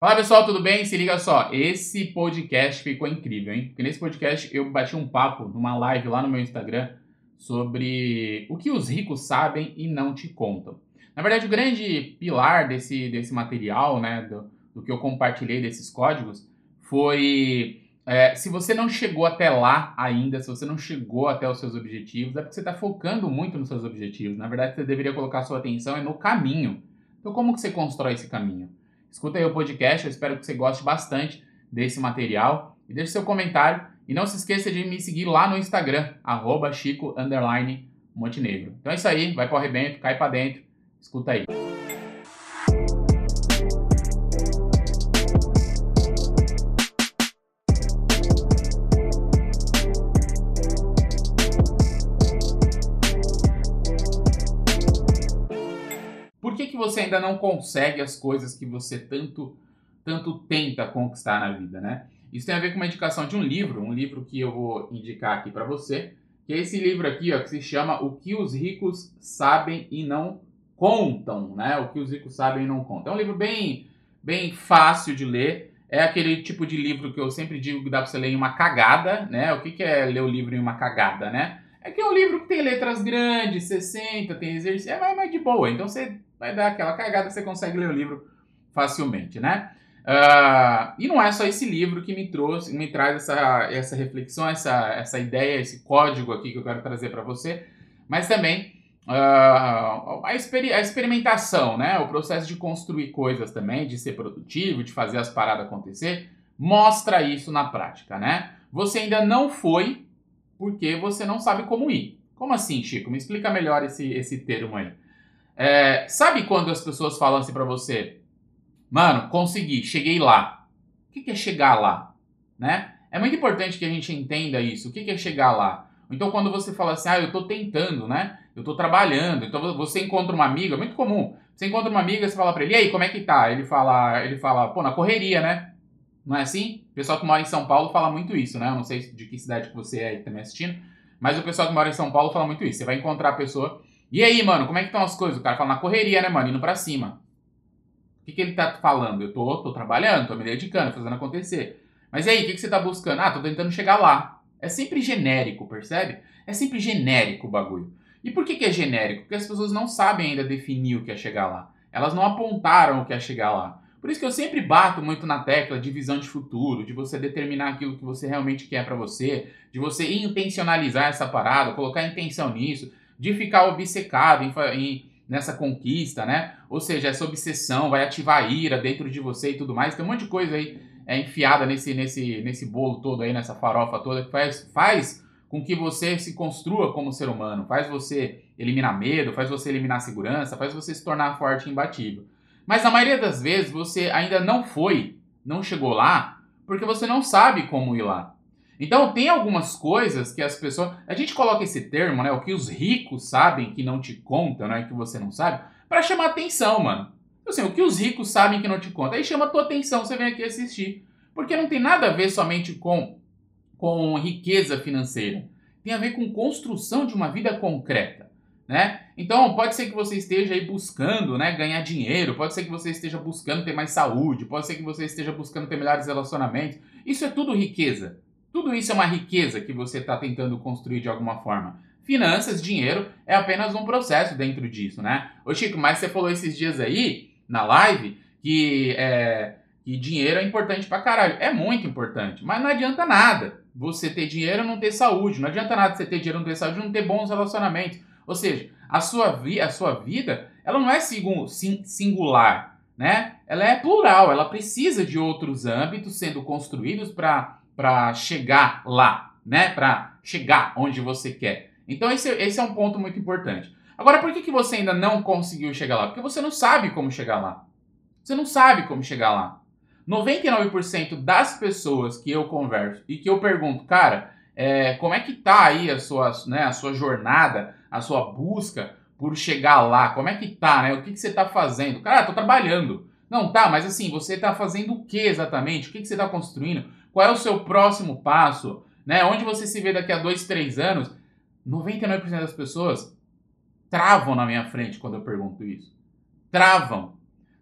Fala pessoal, tudo bem? Se liga só, esse podcast ficou incrível, hein? Porque nesse podcast eu bati um papo numa live lá no meu Instagram sobre o que os ricos sabem e não te contam. Na verdade, o grande pilar desse, desse material, né, do, do que eu compartilhei desses códigos, foi é, se você não chegou até lá ainda, se você não chegou até os seus objetivos, é porque você está focando muito nos seus objetivos. Na verdade, você deveria colocar sua atenção é no caminho. Então, como que você constrói esse caminho? Escuta aí o podcast, eu espero que você goste bastante desse material e deixe seu comentário. E não se esqueça de me seguir lá no Instagram, arroba Chico Montenegro. Então é isso aí, vai para o arrebento, cai para dentro, escuta aí. Ainda não consegue as coisas que você tanto, tanto tenta conquistar na vida, né? Isso tem a ver com uma indicação de um livro, um livro que eu vou indicar aqui para você, que é esse livro aqui, ó, que se chama O que os ricos sabem e não contam, né? O que os ricos sabem e não contam. É um livro bem, bem fácil de ler. É aquele tipo de livro que eu sempre digo que dá para você ler em uma cagada, né? O que, que é ler o livro em uma cagada, né? É que é um livro que tem letras grandes, 60, tem exercício, é mais de boa. Então você vai dar aquela cagada, você consegue ler o livro facilmente, né? Uh, e não é só esse livro que me trouxe, me traz essa, essa reflexão, essa, essa ideia, esse código aqui que eu quero trazer para você, mas também uh, a, exper a, experimentação, né? O processo de construir coisas também, de ser produtivo, de fazer as paradas acontecer, mostra isso na prática, né? Você ainda não foi porque você não sabe como ir. Como assim, Chico? Me explica melhor esse, esse termo aí. É, sabe quando as pessoas falam assim para você, mano, consegui, cheguei lá. O que, que é chegar lá? Né? É muito importante que a gente entenda isso. O que, que é chegar lá? Então, quando você fala assim, ah, eu tô tentando, né? Eu tô trabalhando. Então, você encontra uma amiga, é muito comum. Você encontra uma amiga, você fala pra ele, e aí, como é que tá? Ele fala, ele fala, pô, na correria, né? Não é assim? O pessoal que mora em São Paulo fala muito isso, né? Eu não sei de que cidade que você é aí também assistindo, mas o pessoal que mora em São Paulo fala muito isso. Você vai encontrar a pessoa e aí, mano, como é que estão as coisas? O cara fala na correria, né, mano? Indo pra cima. O que, que ele tá falando? Eu tô, tô trabalhando, tô me dedicando, fazendo acontecer. Mas e aí, o que, que você tá buscando? Ah, tô tentando chegar lá. É sempre genérico, percebe? É sempre genérico o bagulho. E por que, que é genérico? Porque as pessoas não sabem ainda definir o que é chegar lá. Elas não apontaram o que é chegar lá. Por isso que eu sempre bato muito na tecla de visão de futuro, de você determinar aquilo que você realmente quer para você, de você intencionalizar essa parada, colocar intenção nisso, de ficar obcecado em, em, nessa conquista, né? Ou seja, essa obsessão vai ativar a ira dentro de você e tudo mais. Tem um monte de coisa aí é, enfiada nesse, nesse, nesse bolo todo aí, nessa farofa toda, que faz, faz com que você se construa como ser humano, faz você eliminar medo, faz você eliminar segurança, faz você se tornar forte e imbatível. Mas na maioria das vezes você ainda não foi, não chegou lá, porque você não sabe como ir lá. Então tem algumas coisas que as pessoas. A gente coloca esse termo, né? O que os ricos sabem que não te contam, né? Que você não sabe, para chamar atenção, mano. Assim, o que os ricos sabem que não te contam. Aí chama a tua atenção, você vem aqui assistir. Porque não tem nada a ver somente com, com riqueza financeira. Tem a ver com construção de uma vida concreta. Né? Então, pode ser que você esteja aí buscando né, ganhar dinheiro, pode ser que você esteja buscando ter mais saúde, pode ser que você esteja buscando ter melhores relacionamentos. Isso é tudo riqueza. Tudo isso é uma riqueza que você está tentando construir de alguma forma. Finanças, dinheiro, é apenas um processo dentro disso, né? Ô Chico, mas você falou esses dias aí, na live, que, é, que dinheiro é importante pra caralho. É muito importante, mas não adianta nada você ter dinheiro e não ter saúde. Não adianta nada você ter dinheiro e não ter saúde e não ter bons relacionamentos. Ou seja, a sua, vi a sua vida, ela não é singular, né? Ela é plural, ela precisa de outros âmbitos sendo construídos para para chegar lá, né? Para chegar onde você quer. Então esse, esse é um ponto muito importante. Agora, por que, que você ainda não conseguiu chegar lá? Porque você não sabe como chegar lá. Você não sabe como chegar lá. 99% das pessoas que eu converso e que eu pergunto, cara, é, como é que tá aí a sua, né, a sua jornada, a sua busca por chegar lá? Como é que tá, né? O que, que você tá fazendo? Cara, tô trabalhando. Não, tá, mas assim, você tá fazendo o que exatamente? O que, que você tá construindo? Qual é o seu próximo passo? Né? Onde você se vê daqui a dois, três anos? 99% das pessoas travam na minha frente quando eu pergunto isso. Travam.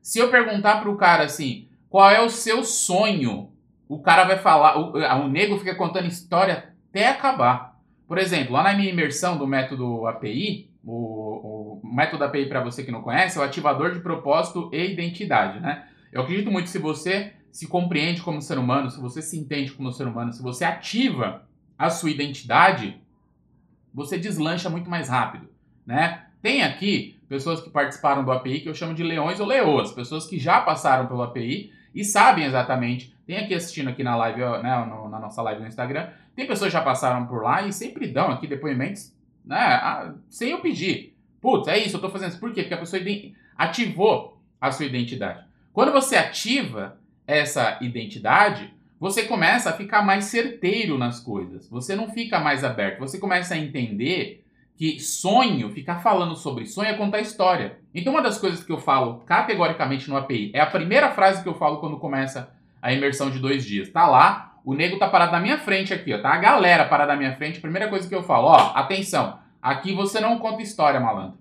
Se eu perguntar para o cara assim, qual é o seu sonho. O cara vai falar, o, o nego fica contando história até acabar. Por exemplo, lá na minha imersão do método API, o, o método API para você que não conhece é o ativador de propósito e identidade, né? Eu acredito muito se você se compreende como ser humano, se você se entende como ser humano, se você ativa a sua identidade, você deslancha muito mais rápido, né? Tem aqui pessoas que participaram do API que eu chamo de leões ou leoas, pessoas que já passaram pelo API e sabem exatamente. Tem aqui assistindo aqui na live, né, no, na nossa live no Instagram, tem pessoas que já passaram por lá e sempre dão aqui depoimentos, né, sem eu pedir. Putz, é isso, eu tô fazendo isso. Por quê? Porque a pessoa ativou a sua identidade. Quando você ativa essa identidade, você começa a ficar mais certeiro nas coisas. Você não fica mais aberto. Você começa a entender que sonho, ficar falando sobre sonho é contar história. Então, uma das coisas que eu falo categoricamente no API é a primeira frase que eu falo quando começa a imersão de dois dias. Tá lá, o nego tá parado na minha frente aqui, ó. Tá a galera parada na minha frente. Primeira coisa que eu falo, ó, atenção. Aqui você não conta história, malandro.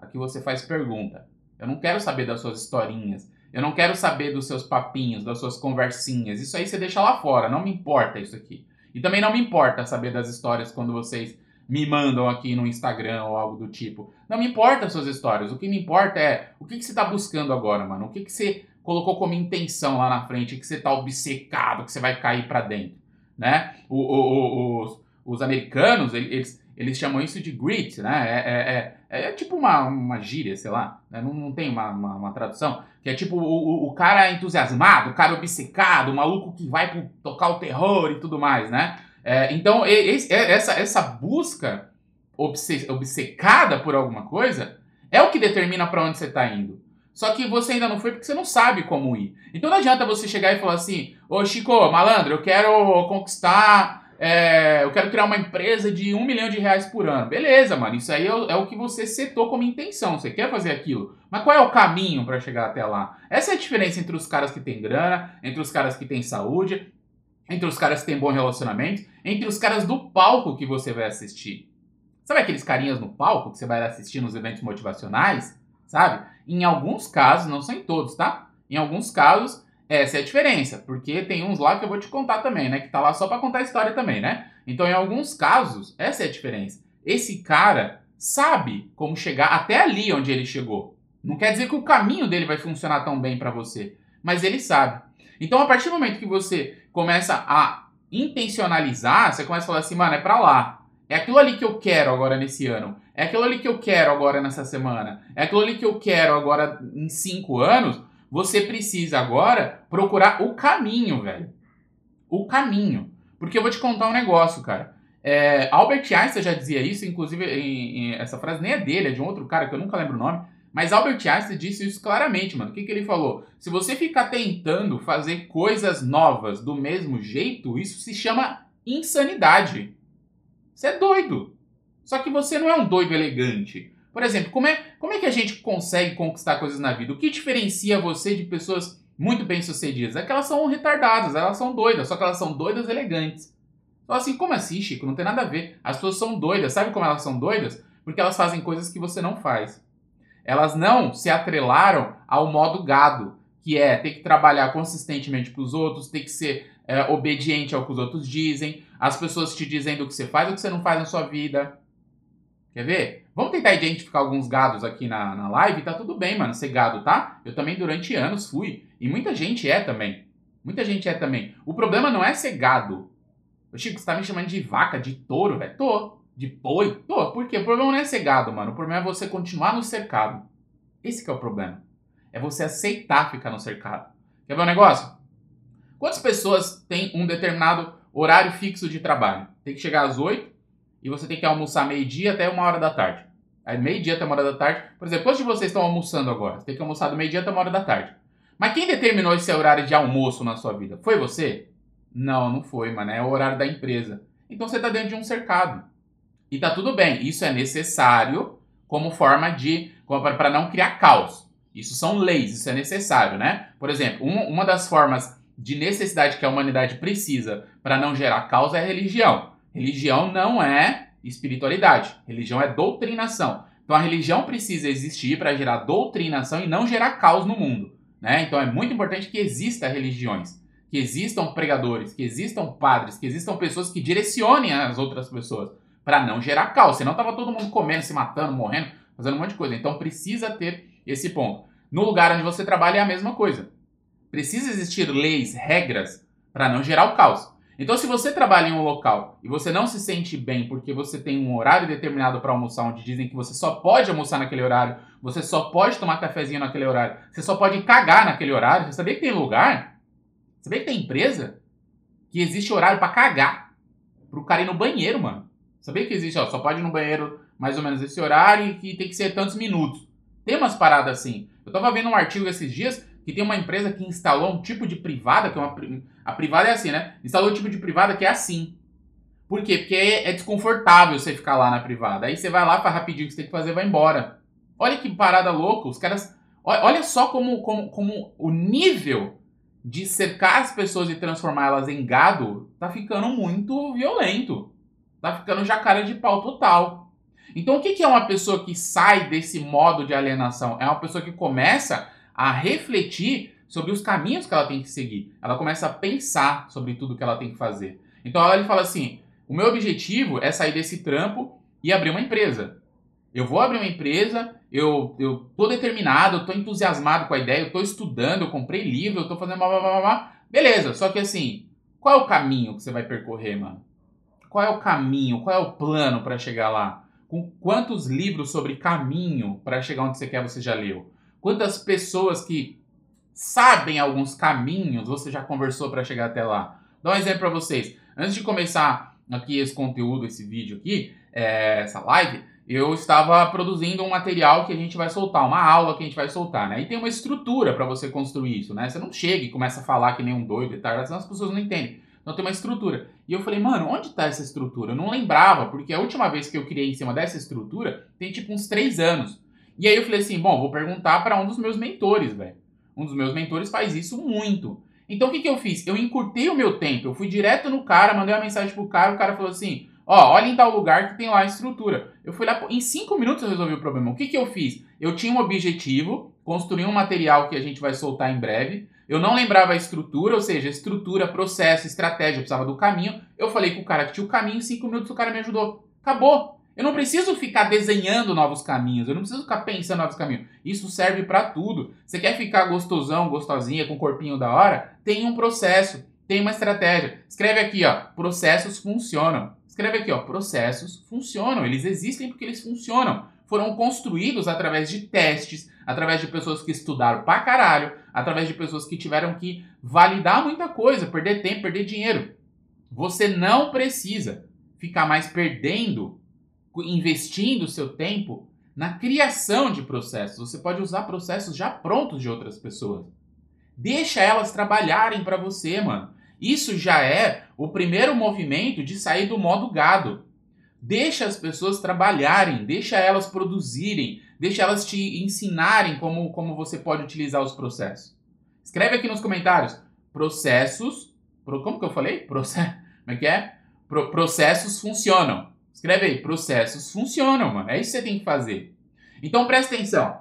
Aqui você faz pergunta. Eu não quero saber das suas historinhas. Eu não quero saber dos seus papinhos, das suas conversinhas. Isso aí você deixa lá fora. Não me importa isso aqui. E também não me importa saber das histórias quando vocês me mandam aqui no Instagram ou algo do tipo. Não me importa as suas histórias. O que me importa é o que, que você está buscando agora, mano. O que, que você colocou como intenção lá na frente, que você está obcecado, que você vai cair para dentro, né? O, o, o, os, os americanos, eles, eles chamam isso de grit, né? É, é, é, é tipo uma, uma gíria, sei lá, né? não, não tem uma, uma, uma, tradução, que é tipo o, o, cara entusiasmado, o cara obcecado, o maluco que vai pro, tocar o terror e tudo mais, né? É, então, esse, essa, essa busca obcecada por alguma coisa é o que determina para onde você está indo. Só que você ainda não foi porque você não sabe como ir. Então não adianta você chegar e falar assim: Ô Chico, malandro, eu quero conquistar. É, eu quero criar uma empresa de um milhão de reais por ano. Beleza, mano. Isso aí é, é o que você setou como intenção. Você quer fazer aquilo. Mas qual é o caminho para chegar até lá? Essa é a diferença entre os caras que têm grana, entre os caras que têm saúde, entre os caras que têm bom relacionamento, entre os caras do palco que você vai assistir. Sabe aqueles carinhas no palco que você vai assistir nos eventos motivacionais? Sabe? Em alguns casos, não são em todos, tá? Em alguns casos, essa é a diferença, porque tem uns lá que eu vou te contar também, né? Que tá lá só para contar a história também, né? Então, em alguns casos, essa é a diferença. Esse cara sabe como chegar até ali onde ele chegou. Não quer dizer que o caminho dele vai funcionar tão bem para você, mas ele sabe. Então, a partir do momento que você começa a intencionalizar, você começa a falar assim, mano, é pra lá. É aquilo ali que eu quero agora nesse ano. É aquilo ali que eu quero agora nessa semana. É aquilo ali que eu quero agora em cinco anos. Você precisa agora procurar o caminho, velho. O caminho. Porque eu vou te contar um negócio, cara. É, Albert Einstein já dizia isso, inclusive em, em, essa frase nem é dele, é de um outro cara que eu nunca lembro o nome. Mas Albert Einstein disse isso claramente, mano. O que, que ele falou? Se você ficar tentando fazer coisas novas do mesmo jeito, isso se chama insanidade. Você é doido. Só que você não é um doido elegante. Por exemplo, como é, como é que a gente consegue conquistar coisas na vida? O que diferencia você de pessoas muito bem-sucedidas? É que elas são retardadas, elas são doidas, só que elas são doidas elegantes. Então, assim, como assim, Chico? Não tem nada a ver. As pessoas são doidas. Sabe como elas são doidas? Porque elas fazem coisas que você não faz. Elas não se atrelaram ao modo gado, que é ter que trabalhar consistentemente para os outros, ter que ser é, obediente ao que os outros dizem, as pessoas te dizendo o que você faz ou o que você não faz na sua vida. Quer ver? Vamos tentar identificar alguns gados aqui na, na live. Tá tudo bem, mano, ser gado, tá? Eu também durante anos fui. E muita gente é também. Muita gente é também. O problema não é ser gado. Ô, Chico, você tá me chamando de vaca, de touro, velho? Tô de boi? Tô, por quê? O problema não é ser gado, mano. O problema é você continuar no cercado. Esse é o problema. É você aceitar ficar no cercado. Quer ver um negócio? Quantas pessoas têm um determinado horário fixo de trabalho? Tem que chegar às 8 e você tem que almoçar meio-dia até uma hora da tarde. Aí meio-dia até uma hora da tarde. Por exemplo, quantos de vocês estão almoçando agora? Você tem que almoçar do meio-dia até uma hora da tarde. Mas quem determinou esse horário de almoço na sua vida? Foi você? Não, não foi, mano. É o horário da empresa. Então você está dentro de um cercado. E tá tudo bem, isso é necessário como forma de. para não criar caos. Isso são leis, isso é necessário, né? Por exemplo, um, uma das formas de necessidade que a humanidade precisa para não gerar caos é a religião. Religião não é espiritualidade, religião é doutrinação. Então a religião precisa existir para gerar doutrinação e não gerar caos no mundo. Né? Então é muito importante que exista religiões, que existam pregadores, que existam padres, que existam pessoas que direcionem as outras pessoas para não gerar caos. Senão tava todo mundo comendo, se matando, morrendo, fazendo um monte de coisa. Então precisa ter esse ponto. No lugar onde você trabalha é a mesma coisa. Precisa existir leis, regras para não gerar o caos. Então, se você trabalha em um local e você não se sente bem porque você tem um horário determinado para almoçar, onde dizem que você só pode almoçar naquele horário, você só pode tomar cafezinho naquele horário, você só pode cagar naquele horário, você sabia que tem lugar? Sabia que tem empresa que existe horário para cagar? Pro cara ir no banheiro, mano. Sabia que existe, ó, só pode ir no banheiro mais ou menos esse horário e que tem que ser tantos minutos. Tem umas paradas assim. Eu tava vendo um artigo esses dias que tem uma empresa que instalou um tipo de privada, que é uma. A privada é assim, né? Instalou um tipo de privada que é assim. Por quê? Porque é desconfortável você ficar lá na privada. Aí você vai lá, faz rapidinho o que você tem que fazer vai embora. Olha que parada louca. Os caras. Olha só como, como, como o nível de cercar as pessoas e transformá-las em gado tá ficando muito violento. Tá ficando jacaré de pau total. Então o que é uma pessoa que sai desse modo de alienação? É uma pessoa que começa a refletir sobre os caminhos que ela tem que seguir. Ela começa a pensar sobre tudo que ela tem que fazer. Então ela fala assim: o meu objetivo é sair desse trampo e abrir uma empresa. Eu vou abrir uma empresa, eu, eu tô determinado, eu tô entusiasmado com a ideia, eu tô estudando, eu comprei livro, eu tô fazendo blá blá blá blá. Beleza, só que assim, qual é o caminho que você vai percorrer, mano? Qual é o caminho? Qual é o plano para chegar lá? Com quantos livros sobre caminho para chegar onde você quer você já leu? Quantas pessoas que sabem alguns caminhos você já conversou para chegar até lá? Dá um exemplo para vocês. Antes de começar aqui esse conteúdo, esse vídeo aqui, é, essa live, eu estava produzindo um material que a gente vai soltar, uma aula que a gente vai soltar, né? E tem uma estrutura para você construir isso, né? Você não chega e começa a falar que nem um doido e tal, senão as pessoas não entendem. Então tem uma estrutura. E eu falei, mano, onde está essa estrutura? Eu não lembrava, porque a última vez que eu criei em cima dessa estrutura tem tipo uns três anos. E aí eu falei assim, bom, vou perguntar para um dos meus mentores, velho. Um dos meus mentores faz isso muito. Então o que, que eu fiz? Eu encurtei o meu tempo, eu fui direto no cara, mandei uma mensagem pro cara, o cara falou assim, ó, olha em tal lugar que tem lá a estrutura. Eu fui lá, em cinco minutos eu resolvi o problema. O que, que eu fiz? Eu tinha um objetivo, construí um material que a gente vai soltar em breve. Eu não lembrava a estrutura, ou seja, estrutura, processo, estratégia, eu precisava do caminho. Eu falei com o cara que tinha o caminho, em cinco minutos o cara me ajudou. Acabou. Eu não preciso ficar desenhando novos caminhos, eu não preciso ficar pensando novos caminhos. Isso serve para tudo. Você quer ficar gostosão, gostosinha, com o corpinho da hora? Tem um processo, tem uma estratégia. Escreve aqui, ó, processos funcionam. Escreve aqui, ó, processos funcionam. Eles existem porque eles funcionam. Foram construídos através de testes, através de pessoas que estudaram pra caralho, através de pessoas que tiveram que validar muita coisa, perder tempo, perder dinheiro. Você não precisa ficar mais perdendo investindo o seu tempo na criação de processos. Você pode usar processos já prontos de outras pessoas. Deixa elas trabalharem para você, mano. Isso já é o primeiro movimento de sair do modo gado. Deixa as pessoas trabalharem, deixa elas produzirem, deixa elas te ensinarem como, como você pode utilizar os processos. Escreve aqui nos comentários. Processos. Como que eu falei? Proce, como é que é? Pro, processos funcionam. Escreve aí, processos funcionam, mano. É isso que você tem que fazer. Então presta atenção.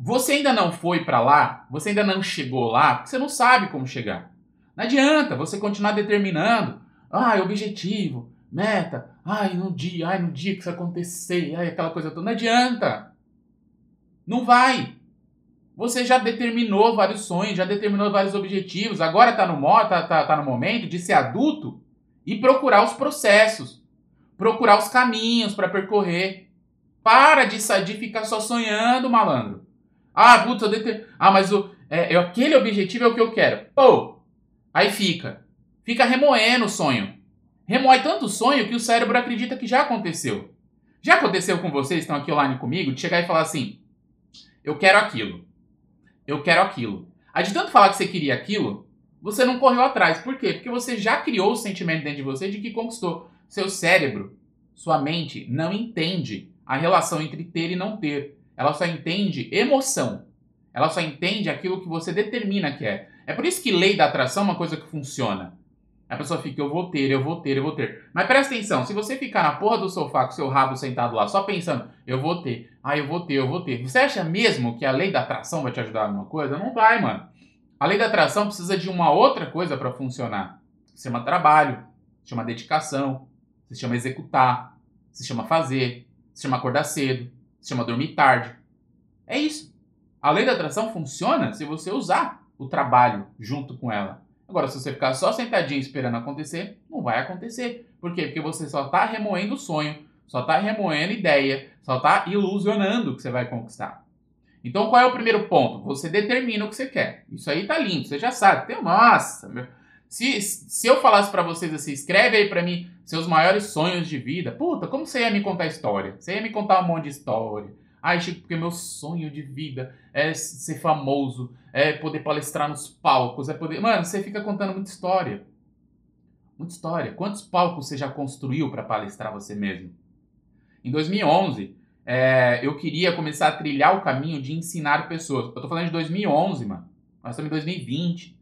Você ainda não foi para lá, você ainda não chegou lá, porque você não sabe como chegar. Não adianta você continuar determinando, ai, objetivo, meta, ai, no dia, ai, no dia que isso acontecer, ai, aquela coisa toda. Não adianta. Não vai. Você já determinou vários sonhos, já determinou vários objetivos, agora está no, tá, tá, tá no momento de ser adulto e procurar os processos procurar os caminhos para percorrer. Para de, de ficar só sonhando, malandro. Ah, putz, eu deter... Ah, mas o, é, aquele objetivo é o que eu quero. Pô, aí fica. Fica remoendo o sonho. Remoe tanto sonho que o cérebro acredita que já aconteceu. Já aconteceu com vocês, estão aqui online comigo, de chegar e falar assim: eu quero aquilo. Eu quero aquilo. Aí de tanto falar que você queria aquilo, você não correu atrás. Por quê? Porque você já criou o sentimento dentro de você de que conquistou. Seu cérebro, sua mente, não entende a relação entre ter e não ter. Ela só entende emoção. Ela só entende aquilo que você determina que é. É por isso que lei da atração é uma coisa que funciona. A pessoa fica, eu vou ter, eu vou ter, eu vou ter. Mas presta atenção, se você ficar na porra do sofá com seu rabo sentado lá, só pensando, eu vou ter, ah, eu vou ter, eu vou ter. Você acha mesmo que a lei da atração vai te ajudar em alguma coisa? Não vai, mano. A lei da atração precisa de uma outra coisa para funcionar. Se chama trabalho, se chama dedicação, se chama executar, se chama fazer, se chama acordar cedo, se chama dormir tarde. É isso. A lei da atração funciona se você usar o trabalho junto com ela. Agora, se você ficar só sentadinho esperando acontecer, não vai acontecer. Por quê? Porque você só está remoendo o sonho, só está remoendo ideia, só está ilusionando o que você vai conquistar. Então, qual é o primeiro ponto? Você determina o que você quer. Isso aí tá lindo, você já sabe. Tem, nossa, meu. Se, se eu falasse para vocês assim, escreve aí para mim seus maiores sonhos de vida. Puta, como você ia me contar história? Você ia me contar um monte de história. Ai, Chico, porque meu sonho de vida é ser famoso, é poder palestrar nos palcos, é poder. Mano, você fica contando muita história. Muita história. Quantos palcos você já construiu para palestrar você mesmo? Em 2011, é, eu queria começar a trilhar o caminho de ensinar pessoas. Eu tô falando de 2011, mano. Nós estamos em 2020.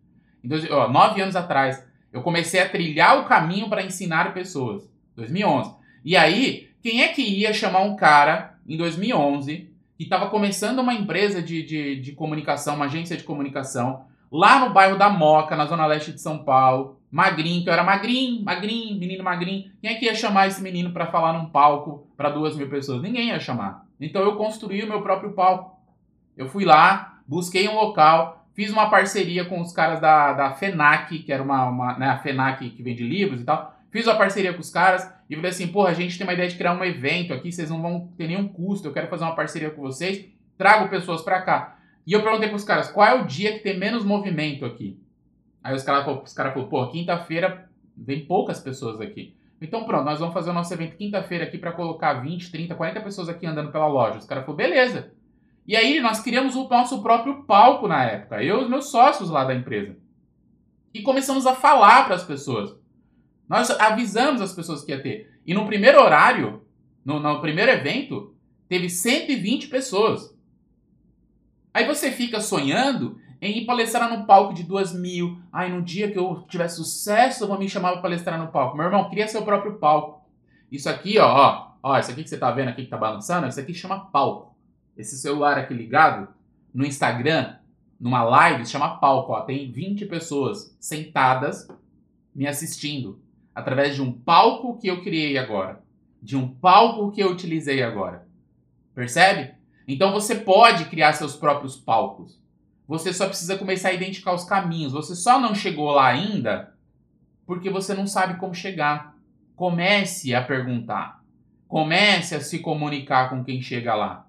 Dois, ó, nove anos atrás, eu comecei a trilhar o caminho para ensinar pessoas. 2011. E aí, quem é que ia chamar um cara em 2011, que estava começando uma empresa de, de, de comunicação, uma agência de comunicação, lá no bairro da Moca, na zona leste de São Paulo, magrinho, que eu era magrinho, magrinho, menino magrinho. Quem é que ia chamar esse menino para falar num palco para duas mil pessoas? Ninguém ia chamar. Então eu construí o meu próprio palco. Eu fui lá, busquei um local, fiz uma parceria com os caras da, da FENAC, que era uma, uma né, a FENAC que vende livros e tal. Fiz uma parceria com os caras e falei assim, porra, a gente tem uma ideia de criar um evento aqui, vocês não vão ter nenhum custo, eu quero fazer uma parceria com vocês, trago pessoas para cá. E eu perguntei pros caras, qual é o dia que tem menos movimento aqui? Aí os caras os cara falaram, pô, quinta-feira vem poucas pessoas aqui. Então pronto, nós vamos fazer o nosso evento quinta-feira aqui para colocar 20, 30, 40 pessoas aqui andando pela loja. Os caras falaram, beleza. E aí nós criamos o nosso próprio palco na época, eu e os meus sócios lá da empresa. E começamos a falar para as pessoas. Nós avisamos as pessoas que ia ter. E no primeiro horário, no, no primeiro evento, teve 120 pessoas. Aí você fica sonhando em ir palestrar no palco de duas mil. Ai, no dia que eu tiver sucesso, eu vou me chamar para palestrar no palco. Meu irmão, cria seu próprio palco. Isso aqui, ó, ó, ó, isso aqui que você tá vendo aqui que tá balançando, isso aqui chama palco. Esse celular aqui ligado no Instagram, numa live, chama palco, ó. Tem 20 pessoas sentadas me assistindo através de um palco que eu criei agora, de um palco que eu utilizei agora. Percebe? Então você pode criar seus próprios palcos. Você só precisa começar a identificar os caminhos. Você só não chegou lá ainda porque você não sabe como chegar. Comece a perguntar. Comece a se comunicar com quem chega lá.